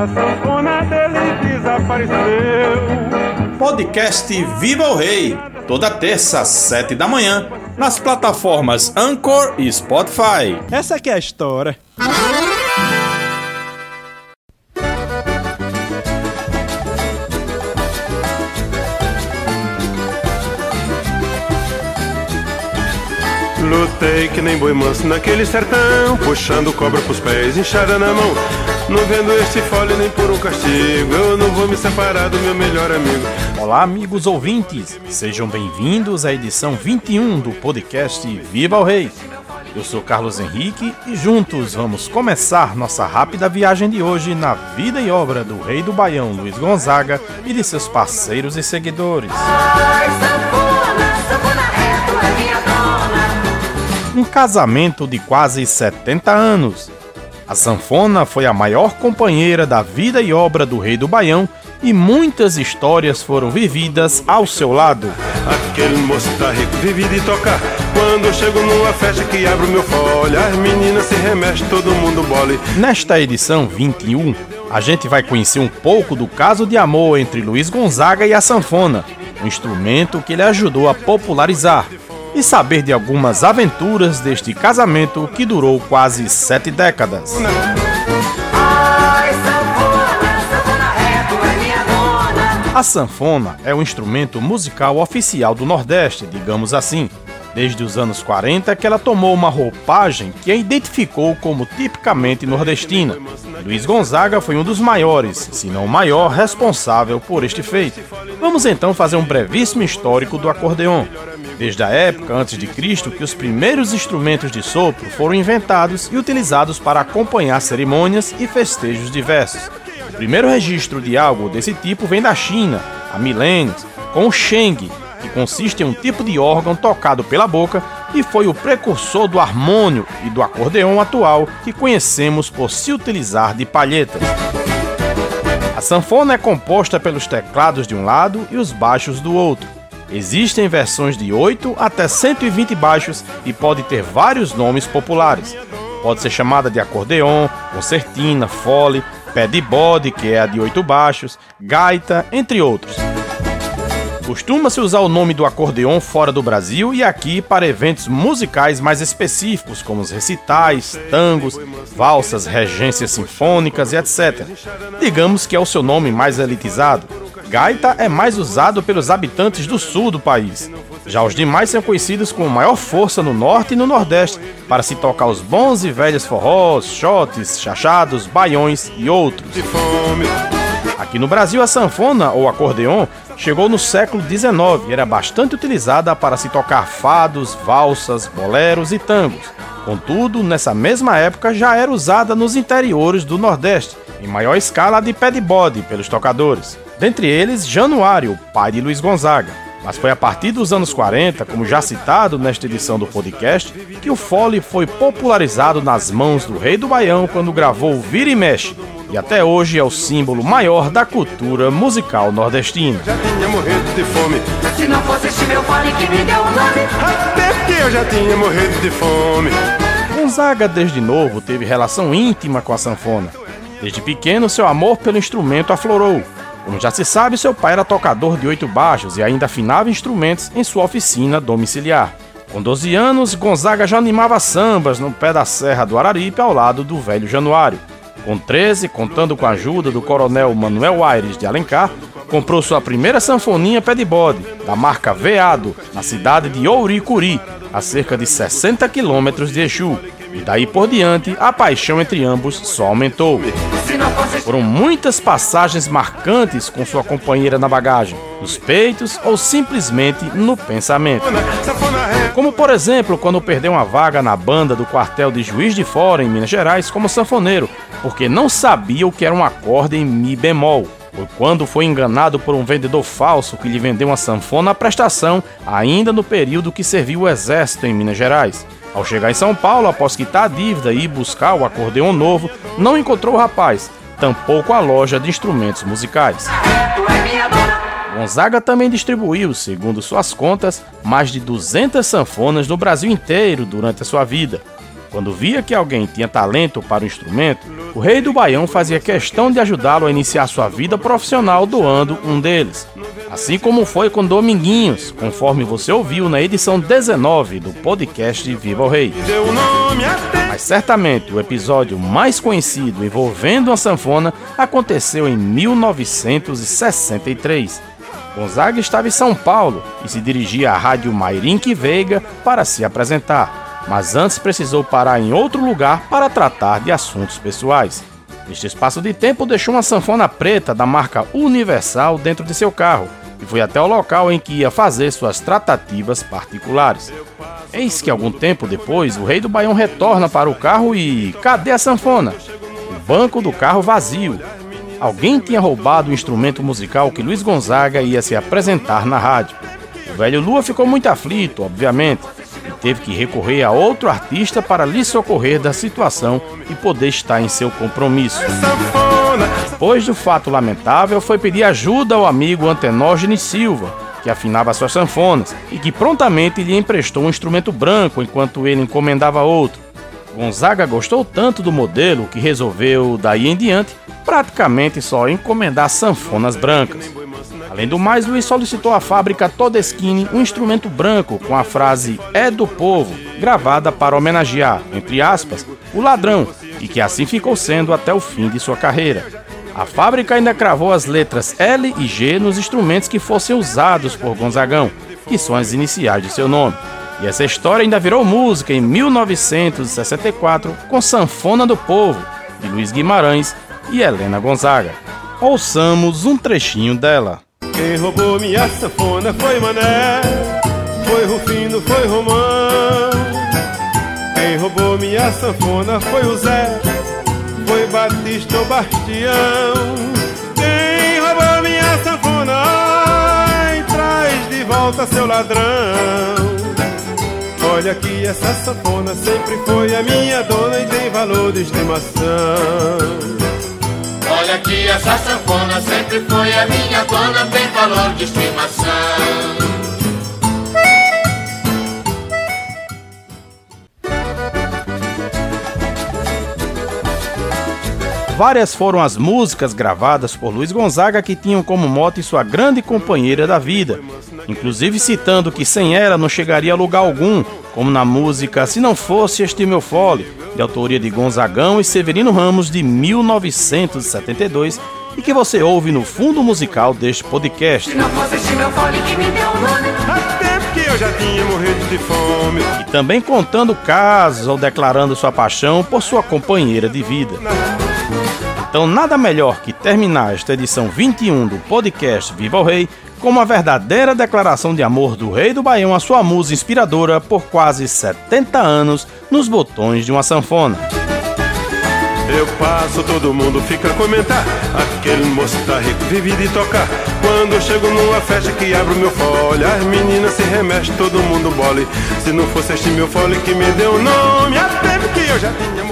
a sanfona dele desapareceu. Podcast Viva o Rei, toda terça às sete da manhã, nas plataformas Anchor e Spotify. Essa aqui é a história. Lutei que nem boi manso naquele sertão, puxando cobra pros pés, inchada na mão. Não vendo este fole nem por um castigo, eu não vou me separar do meu melhor amigo. Olá, amigos ouvintes, sejam bem-vindos à edição 21 do podcast Viva o Rei. Eu sou Carlos Henrique e juntos vamos começar nossa rápida viagem de hoje na vida e obra do rei do Baião, Luiz Gonzaga, e de seus parceiros e seguidores. Um casamento de quase 70 anos. A sanfona foi a maior companheira da vida e obra do rei do Baião e muitas histórias foram vividas ao seu lado. Aquele moço tá rico, vive de tocar. Quando eu chego numa festa que abre o meu folha, as meninas se remexem, todo mundo bole. Nesta edição 21, a gente vai conhecer um pouco do caso de amor entre Luiz Gonzaga e a sanfona, um instrumento que ele ajudou a popularizar, e saber de algumas aventuras deste casamento que durou quase sete décadas. A sanfona é o instrumento musical oficial do Nordeste, digamos assim. Desde os anos 40 que ela tomou uma roupagem que a identificou como tipicamente nordestina. Luiz Gonzaga foi um dos maiores, se não o maior, responsável por este feito. Vamos então fazer um brevíssimo histórico do acordeon. Desde a época antes de Cristo que os primeiros instrumentos de sopro foram inventados e utilizados para acompanhar cerimônias e festejos diversos. O primeiro registro de algo desse tipo vem da China, há milênios, com o sheng, que consiste em um tipo de órgão tocado pela boca e foi o precursor do harmônio e do acordeão atual que conhecemos por se utilizar de palhetas. A sanfona é composta pelos teclados de um lado e os baixos do outro. Existem versões de 8 até 120 baixos e pode ter vários nomes populares. Pode ser chamada de acordeon, concertina, fole, pé de bode, que é a de 8 baixos, gaita, entre outros. Costuma-se usar o nome do acordeon fora do Brasil e aqui para eventos musicais mais específicos, como os recitais, tangos, valsas, regências sinfônicas e etc. Digamos que é o seu nome mais elitizado. Gaita é mais usado pelos habitantes do sul do país. Já os demais são conhecidos com maior força no norte e no nordeste, para se tocar os bons e velhos forrós, shotes, chachados, baiões e outros. Aqui no Brasil, a sanfona ou acordeon chegou no século XIX e era bastante utilizada para se tocar fados, valsas, boleros e tangos. Contudo, nessa mesma época já era usada nos interiores do Nordeste, em maior escala de pé de bode pelos tocadores. Dentre eles, Januário, pai de Luiz Gonzaga. Mas foi a partir dos anos 40, como já citado nesta edição do podcast, que o fole foi popularizado nas mãos do rei do Baião quando gravou Vira e Mexe, e até hoje é o símbolo maior da cultura musical nordestina. Já tinha morrido de fome, Se não fosse este meu fone que me deu o nome até que eu já tinha morrido de fome. Gonzaga, desde novo, teve relação íntima com a sanfona. Desde pequeno, seu amor pelo instrumento aflorou. Como já se sabe, seu pai era tocador de oito baixos e ainda afinava instrumentos em sua oficina domiciliar. Com 12 anos, Gonzaga já animava sambas no pé da Serra do Araripe ao lado do velho Januário. Com 13, contando com a ajuda do coronel Manuel Aires de Alencar, comprou sua primeira sanfoninha pé de bode, da marca Veado, na cidade de Ouricuri, a cerca de 60 quilômetros de Exu. E daí por diante, a paixão entre ambos só aumentou. Foram muitas passagens marcantes com sua companheira na bagagem, nos peitos ou simplesmente no pensamento. Como por exemplo, quando perdeu uma vaga na banda do quartel de Juiz de Fora, em Minas Gerais, como sanfoneiro, porque não sabia o que era um acorde em Mi bemol. Ou quando foi enganado por um vendedor falso que lhe vendeu uma sanfona à prestação, ainda no período que serviu o exército em Minas Gerais. Ao chegar em São Paulo, após quitar a dívida e ir buscar o acordeão novo, não encontrou o rapaz, tampouco a loja de instrumentos musicais. Gonzaga também distribuiu, segundo suas contas, mais de 200 sanfonas no Brasil inteiro durante a sua vida. Quando via que alguém tinha talento para o instrumento, o rei do Baião fazia questão de ajudá-lo a iniciar sua vida profissional doando um deles. Assim como foi com Dominguinhos, conforme você ouviu na edição 19 do podcast Viva o Rei. Mas certamente o episódio mais conhecido envolvendo uma sanfona aconteceu em 1963. Gonzaga estava em São Paulo e se dirigia à rádio Mairink Veiga para se apresentar mas antes precisou parar em outro lugar para tratar de assuntos pessoais. Neste espaço de tempo, deixou uma sanfona preta da marca Universal dentro de seu carro e foi até o local em que ia fazer suas tratativas particulares. Eis que algum tempo depois, o rei do Baião retorna para o carro e. cadê a sanfona? O banco do carro vazio. Alguém tinha roubado o instrumento musical que Luiz Gonzaga ia se apresentar na rádio. O velho Lua ficou muito aflito, obviamente, teve que recorrer a outro artista para lhe socorrer da situação e poder estar em seu compromisso. Depois do fato lamentável, foi pedir ajuda ao amigo Antenógenes Silva, que afinava suas sanfonas e que prontamente lhe emprestou um instrumento branco enquanto ele encomendava outro. Gonzaga gostou tanto do modelo que resolveu, daí em diante, praticamente só encomendar sanfonas brancas. Além do mais, Luiz solicitou à fábrica Todeschini um instrumento branco com a frase É do Povo, gravada para homenagear, entre aspas, o ladrão, e que assim ficou sendo até o fim de sua carreira. A fábrica ainda cravou as letras L e G nos instrumentos que fossem usados por Gonzagão, que são as iniciais de seu nome. E essa história ainda virou música em 1964 com Sanfona do Povo, de Luiz Guimarães e Helena Gonzaga. Ouçamos um trechinho dela. Quem roubou minha sanfona foi Mané, foi Rufino, foi Romão. Quem roubou minha sanfona foi o Zé, Batista ou Bastião. Quem roubou minha sanfona, traz de volta seu ladrão. Olha que essa sanfona sempre foi a minha dona e tem valor de estimação. Olha que essa sanfona sempre foi a minha dona, tem valor de estimação. Várias foram as músicas gravadas por Luiz Gonzaga que tinham como mote sua grande companheira da vida, inclusive citando que sem ela não chegaria a lugar algum, como na música Se Não Fosse Este Meu Fole, de autoria de Gonzagão e Severino Ramos de 1972 e que você ouve no fundo musical deste podcast. Se não fosse este meu fole que me deu o nome. Há tempo que eu já tinha morrido de fome. E também contando casos ou declarando sua paixão por sua companheira de vida. Então, nada melhor que terminar esta edição 21 do podcast Viva o Rei com uma verdadeira declaração de amor do Rei do Baião à sua musa inspiradora por quase 70 anos nos botões de uma sanfona. Eu passo, todo mundo fica a comentar. Aquele moço tá rico, vive de tocar. Quando eu chego numa festa que abro meu fole, as meninas se remexem, todo mundo bole. Se não fosse este meu fole que me deu o nome, tempo que eu já tinha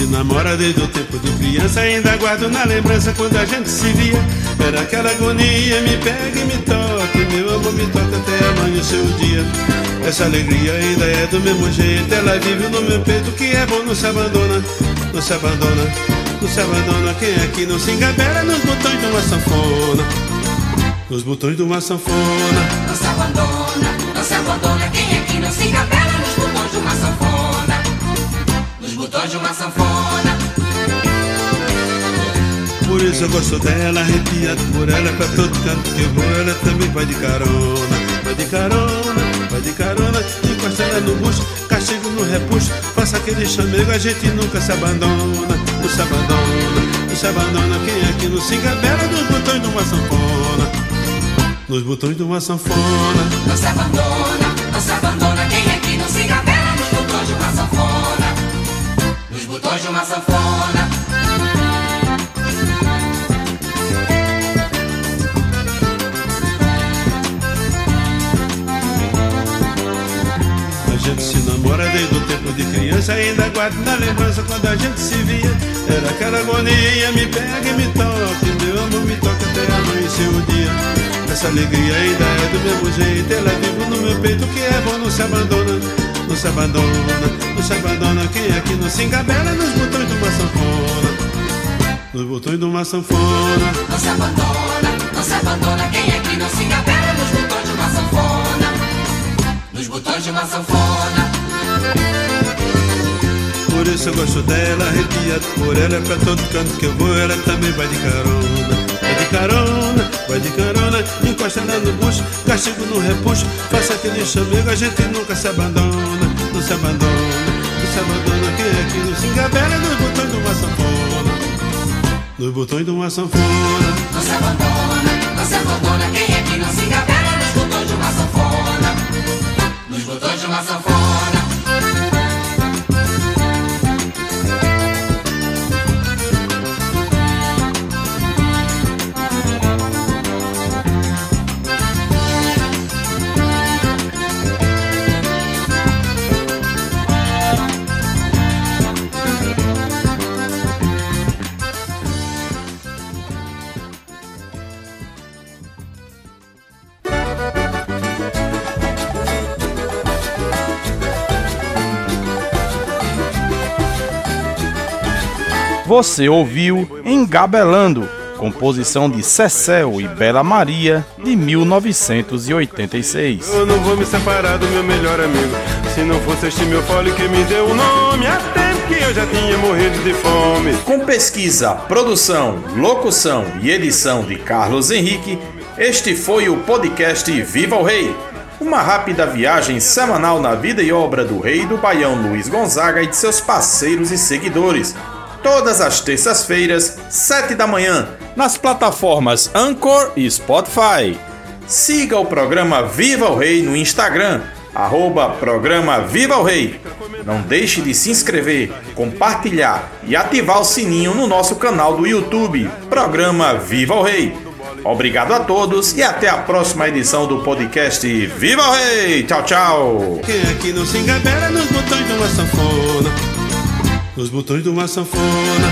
se namora desde o tempo de criança Ainda guardo na lembrança quando a gente se via Era aquela agonia, me pega e me toca Meu amor me toca até amanhecer o dia Essa alegria ainda é do mesmo jeito Ela vive no meu peito, que é bom, não se abandona Não se abandona, não se abandona Quem aqui não se engabela nos botões de uma sanfona Nos botões de uma sanfona Não se abandona, não se abandona. Quem aqui não se encabela nos botões de uma sanfona? Nos botões de uma sanfona. Eu gosto dela, arrepiado por ela Pra todo canto que eu vou, ela também vai de carona Vai de carona, vai de carona Encosta ela no bucho, castigo no repuxo Faça aquele chamego, a gente nunca se abandona Não se abandona, não se abandona Quem aqui não se engabela nos botões de uma sanfona Nos botões de uma sanfona Não se abandona, não se abandona. Quem aqui não se encabela nos botões de uma sanfona? Nos botões de uma sanfona. Criança ainda guardo na lembrança quando a gente se via. Era aquela agonia, me pega e me toca. Meu amor me toca até amanhecer o dia. Essa alegria ainda é do mesmo jeito. Ela vive no meu peito, que é bom, não se abandona. Não se abandona, não se abandona. Quem é que não se engabela nos botões de uma sanfona? Nos botões de uma sanfona. Não se abandona, não se abandona. Quem é que não se engabela nos botões de uma sanfona? Nos botões de uma sanfona. Por isso eu gosto dela, arrepiado por ela, é pra todo canto que eu vou, ela também vai de carona. Vai de carona, vai de carona, encosta lá no bucho, castigo no repuxo, faça aquele chamego, a gente nunca se abandona, não se abandona, não se abandona. Quem é que se engabela nos botões de uma sanfona? Nos botões de uma sanfona. Não se abandona, não se abandona. Quem é que não se engabela nos botões de uma sanfona? Nos botões de uma sanfona. Você ouviu Engabelando, composição de Cecel e Bela Maria, de 1986. Eu não vou me separar do meu melhor amigo. Se não fosse este meu fole que me deu o nome, há tempo que eu já tinha morrido de fome. Com pesquisa, produção, locução e edição de Carlos Henrique, este foi o podcast Viva o Rei. Uma rápida viagem semanal na vida e obra do rei do Baião Luiz Gonzaga e de seus parceiros e seguidores. Todas as terças-feiras, 7 da manhã, nas plataformas Anchor e Spotify. Siga o programa Viva o Rei no Instagram, arroba programa Viva o Rei. Não deixe de se inscrever, compartilhar e ativar o sininho no nosso canal do YouTube, Programa Viva o Rei. Obrigado a todos e até a próxima edição do podcast Viva o Rei! Tchau, tchau! Quem que não se nos botões de uma sanfona? Nos botões de uma sanfona.